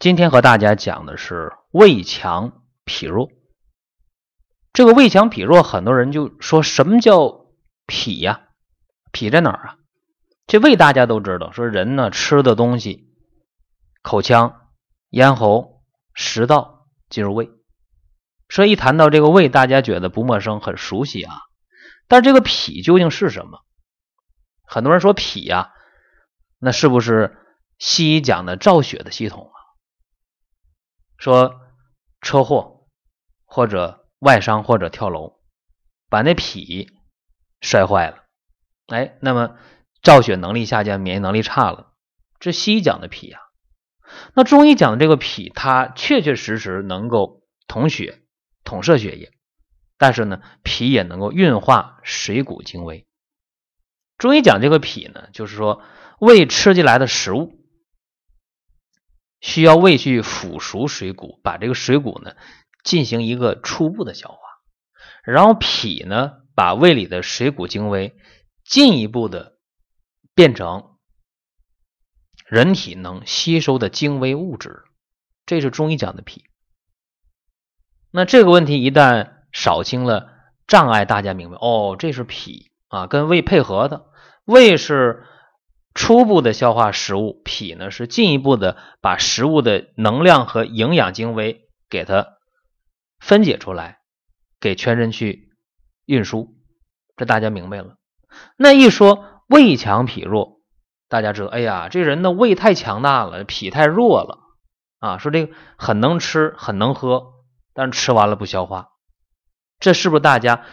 今天和大家讲的是胃强脾弱。这个胃强脾弱，很多人就说什么叫脾呀？脾在哪儿啊？这胃大家都知道，说人呢吃的东西，口腔、咽喉、食道进入胃。所以一谈到这个胃，大家觉得不陌生，很熟悉啊。但这个脾究竟是什么？很多人说脾呀，那是不是西医讲的造血的系统啊？说车祸或者外伤或者跳楼，把那脾摔坏了，哎，那么造血能力下降，免疫能力差了，这西医讲的脾啊。那中医讲的这个脾，它确确实实能够统血、统摄血液，但是呢，脾也能够运化水谷精微。中医讲这个脾呢，就是说胃吃进来的食物。需要胃去腐熟水谷，把这个水谷呢进行一个初步的消化，然后脾呢把胃里的水谷精微进一步的变成人体能吸收的精微物质，这是中医讲的脾。那这个问题一旦扫清了障碍，大家明白哦，这是脾啊，跟胃配合的，胃是。初步的消化食物，脾呢是进一步的把食物的能量和营养精微给它分解出来，给全身去运输。这大家明白了？那一说胃强脾弱，大家知道，哎呀，这人的胃太强大了，脾太弱了啊。说这个很能吃，很能喝，但是吃完了不消化，这是不是大家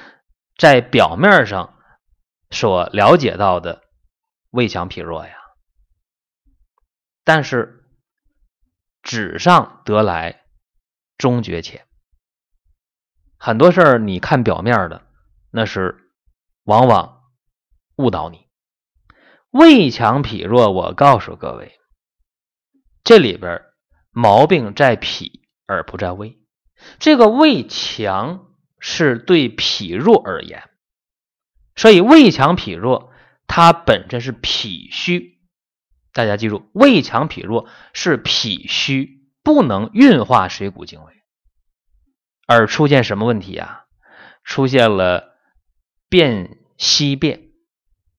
在表面上所了解到的？胃强脾弱呀，但是纸上得来终觉浅，很多事儿你看表面的，那是往往误导你。胃强脾弱，我告诉各位，这里边毛病在脾而不在胃。这个胃强是对脾弱而言，所以胃强脾弱。它本身是脾虚，大家记住，胃强脾弱是脾虚，不能运化水谷精微，而出现什么问题啊？出现了便稀便，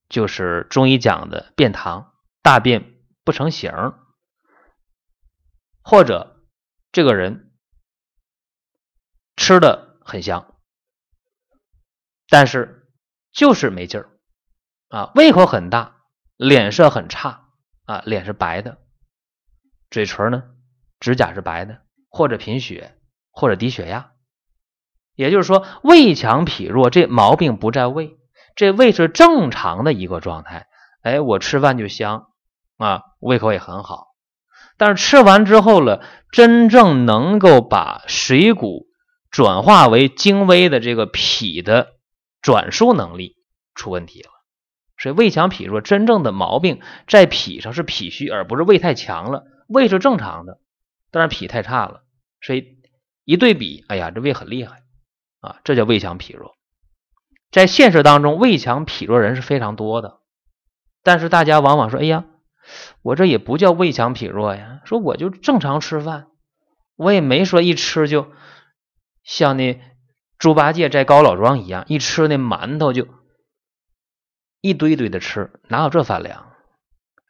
就是中医讲的便溏，大便不成形，或者这个人吃的很香，但是就是没劲儿。啊，胃口很大，脸色很差啊，脸是白的，嘴唇呢，指甲是白的，或者贫血，或者低血压。也就是说，胃强脾弱，这毛病不在胃，这胃是正常的一个状态。哎，我吃饭就香啊，胃口也很好，但是吃完之后了，真正能够把水谷转化为精微的这个脾的转输能力出问题了。所以胃强脾弱，真正的毛病在脾上，是脾虚，而不是胃太强了。胃是正常的，但是脾太差了。所以一对比，哎呀，这胃很厉害啊！这叫胃强脾弱。在现实当中，胃强脾弱人是非常多的，但是大家往往说：“哎呀，我这也不叫胃强脾弱呀，说我就正常吃饭，我也没说一吃就像那猪八戒在高老庄一样，一吃那馒头就。”一堆堆的吃，哪有这饭量？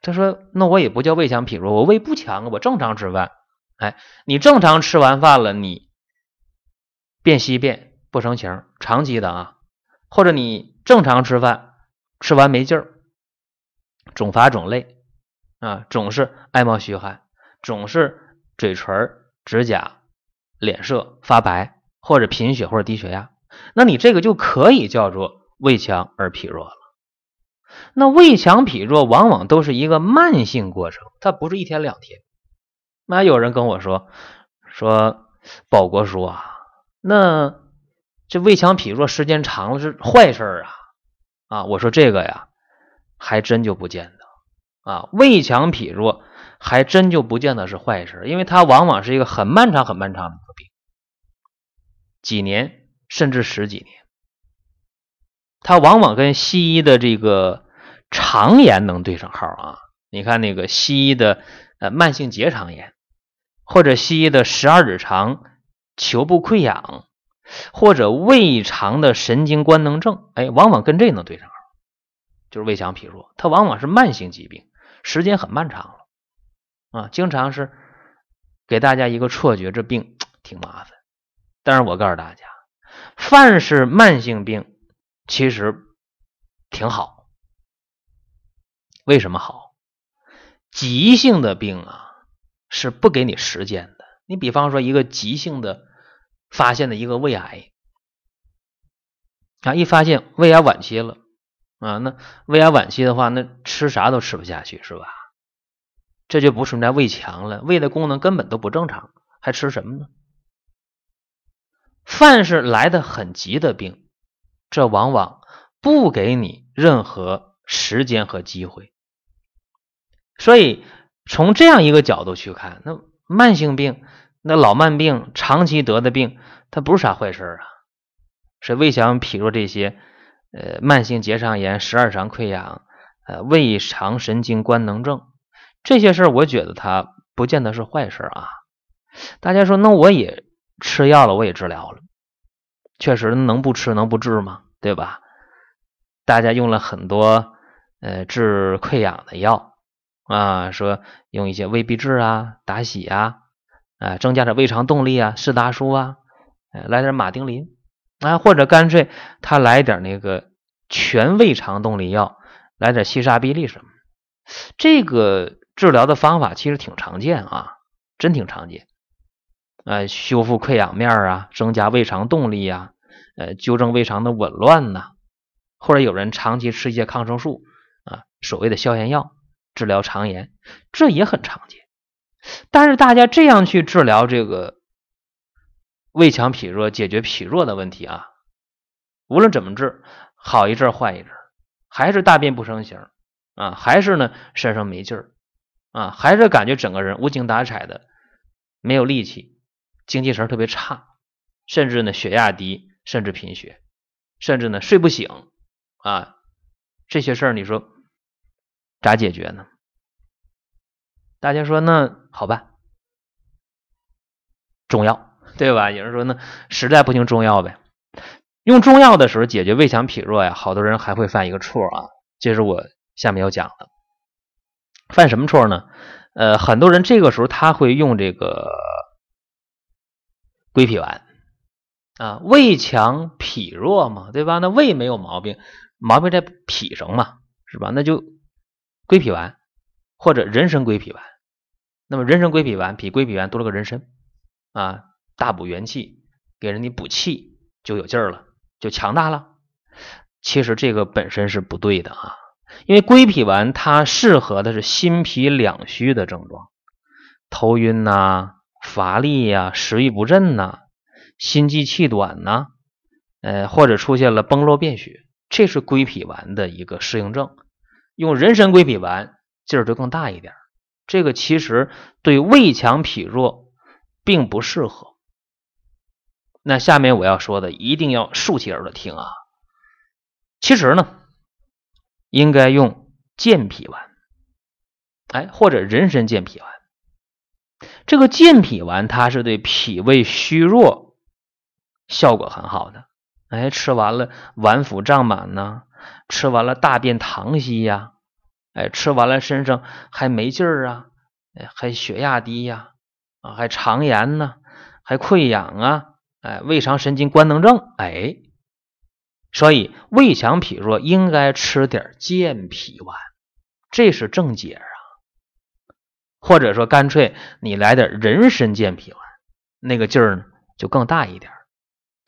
他说：“那我也不叫胃强脾弱，我胃不强啊，我正常吃饭。哎，你正常吃完饭了，你便稀便不成形，长期的啊，或者你正常吃饭，吃完没劲儿，总乏总累啊，总是爱冒虚汗，总是嘴唇、指甲、脸色发白，或者贫血或者低血压，那你这个就可以叫做胃强而脾弱了。”那胃强脾弱往往都是一个慢性过程，它不是一天两天。那有人跟我说说保国叔啊，那这胃强脾弱时间长了是坏事啊啊！我说这个呀，还真就不见得啊。胃强脾弱还真就不见得是坏事，因为它往往是一个很漫长、很漫长的病，几年甚至十几年。它往往跟西医的这个。肠炎能对上号啊？你看那个西医的呃慢性结肠炎，或者西医的十二指肠球部溃疡，或者胃肠的神经官能症，哎，往往跟这能对上号，就是胃强脾弱，它往往是慢性疾病，时间很漫长了啊，经常是给大家一个错觉，这病 挺麻烦。但是我告诉大家，凡是慢性病，其实挺好。为什么好？急性的病啊。是不给你时间的。你比方说一个急性的发现的一个胃癌啊，一发现胃癌晚期了啊，那胃癌晚期的话，那吃啥都吃不下去，是吧？这就不存在胃强了，胃的功能根本都不正常，还吃什么呢？凡是来的很急的病，这往往不给你任何时间和机会，所以。从这样一个角度去看，那慢性病、那老慢病、长期得的病，它不是啥坏事啊。是胃强脾弱这些，呃，慢性结肠炎、十二肠溃疡、呃，胃肠神经官能症这些事儿，我觉得它不见得是坏事啊。大家说，那我也吃药了，我也治疗了，确实能不吃能不治吗？对吧？大家用了很多呃治溃疡的药。啊，说用一些胃必治啊、达喜啊，啊，增加点胃肠动力啊，士达舒啊，来点马丁啉啊，或者干脆他来点那个全胃肠动力药，来点西沙必利什么，这个治疗的方法其实挺常见啊，真挺常见。呃，修复溃疡面啊，增加胃肠动力呀，呃，纠正胃肠的紊乱呐，或者有人长期吃一些抗生素啊，所谓的消炎药。治疗肠炎，这也很常见。但是大家这样去治疗这个胃强脾弱、解决脾弱的问题啊，无论怎么治，好一阵坏一阵，还是大便不成形啊，还是呢身上没劲儿啊，还是感觉整个人无精打采的，没有力气，精气神特别差，甚至呢血压低，甚至贫血，甚至呢睡不醒啊，这些事儿你说。咋解决呢？大家说那好办，中药对吧？有人说那实在不行中药呗。用中药的时候解决胃强脾弱呀，好多人还会犯一个错啊，这是我下面要讲的。犯什么错呢？呃，很多人这个时候他会用这个归脾丸啊，胃强脾弱嘛，对吧？那胃没有毛病，毛病在脾上嘛，是吧？那就。归脾丸或者人参归脾丸，那么人参归脾丸比归脾丸多了个人参啊，大补元气，给人家补气就有劲儿了，就强大了。其实这个本身是不对的啊，因为归脾丸它适合的是心脾两虚的症状，头晕呐、乏力呀、食欲不振呐、心悸气短呐，呃或者出现了崩漏便血，这是归脾丸的一个适应症。用人参归脾丸劲儿就更大一点，这个其实对胃强脾弱并不适合。那下面我要说的一定要竖起耳朵听啊！其实呢，应该用健脾丸，哎，或者人参健脾丸。这个健脾丸它是对脾胃虚弱效果很好的，哎，吃完了脘腹胀满呢。吃完了大便溏稀呀，哎，吃完了身上还没劲儿啊，哎，还血压低呀，啊，还肠炎呢，还溃疡啊，哎，胃肠神经官能症，哎，所以胃强脾弱应该吃点健脾丸，这是正解。或者说干脆你来点人参健脾丸，那个劲儿呢就更大一点。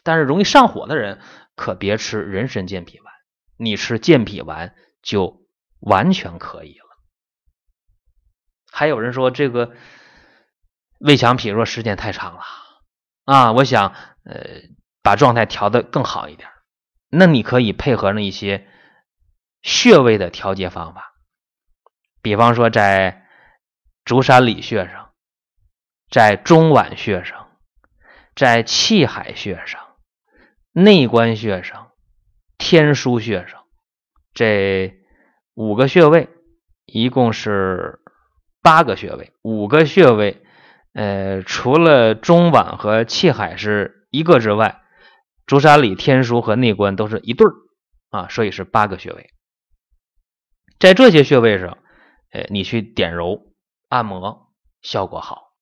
但是容易上火的人可别吃人参健脾丸。你吃健脾丸就完全可以了。还有人说这个胃强脾弱时间太长了啊，我想呃把状态调的更好一点，那你可以配合那一些穴位的调节方法，比方说在足三里穴上，在中脘穴上，在气海穴上，内关穴上。天枢穴上，这五个穴位一共是八个穴位，五个穴位呃，除了中脘和气海是一个之外，足三里、天枢和内关都是一对儿啊，所以是八个穴位。在这些穴位上，呃，你去点揉按摩效果好，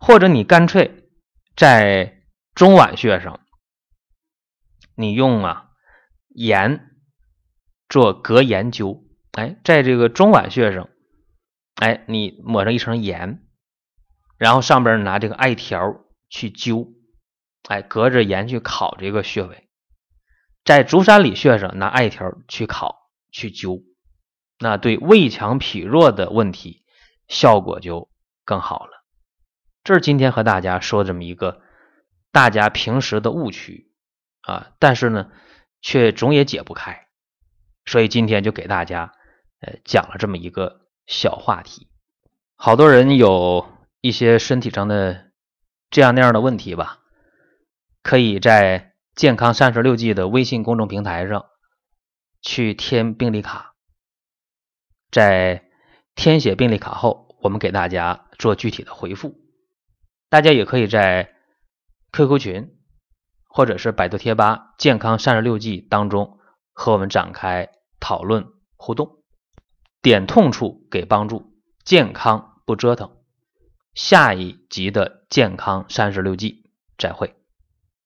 或者你干脆在中脘穴上，你用啊盐做隔盐灸，哎，在这个中脘穴上，哎，你抹上一层盐，然后上边拿这个艾条去灸，哎，隔着盐去烤这个穴位，在足三里穴上拿艾条去烤去灸。那对胃强脾弱的问题效果就更好了。这是今天和大家说这么一个大家平时的误区啊，但是呢，却总也解不开，所以今天就给大家呃讲了这么一个小话题。好多人有一些身体上的这样那样的问题吧，可以在健康三十六计的微信公众平台上去填病历卡。在填写病历卡后，我们给大家做具体的回复。大家也可以在 QQ 群或者是百度贴吧“健康三十六计”当中和我们展开讨论互动。点痛处给帮助，健康不折腾。下一集的健康三十六计，再会。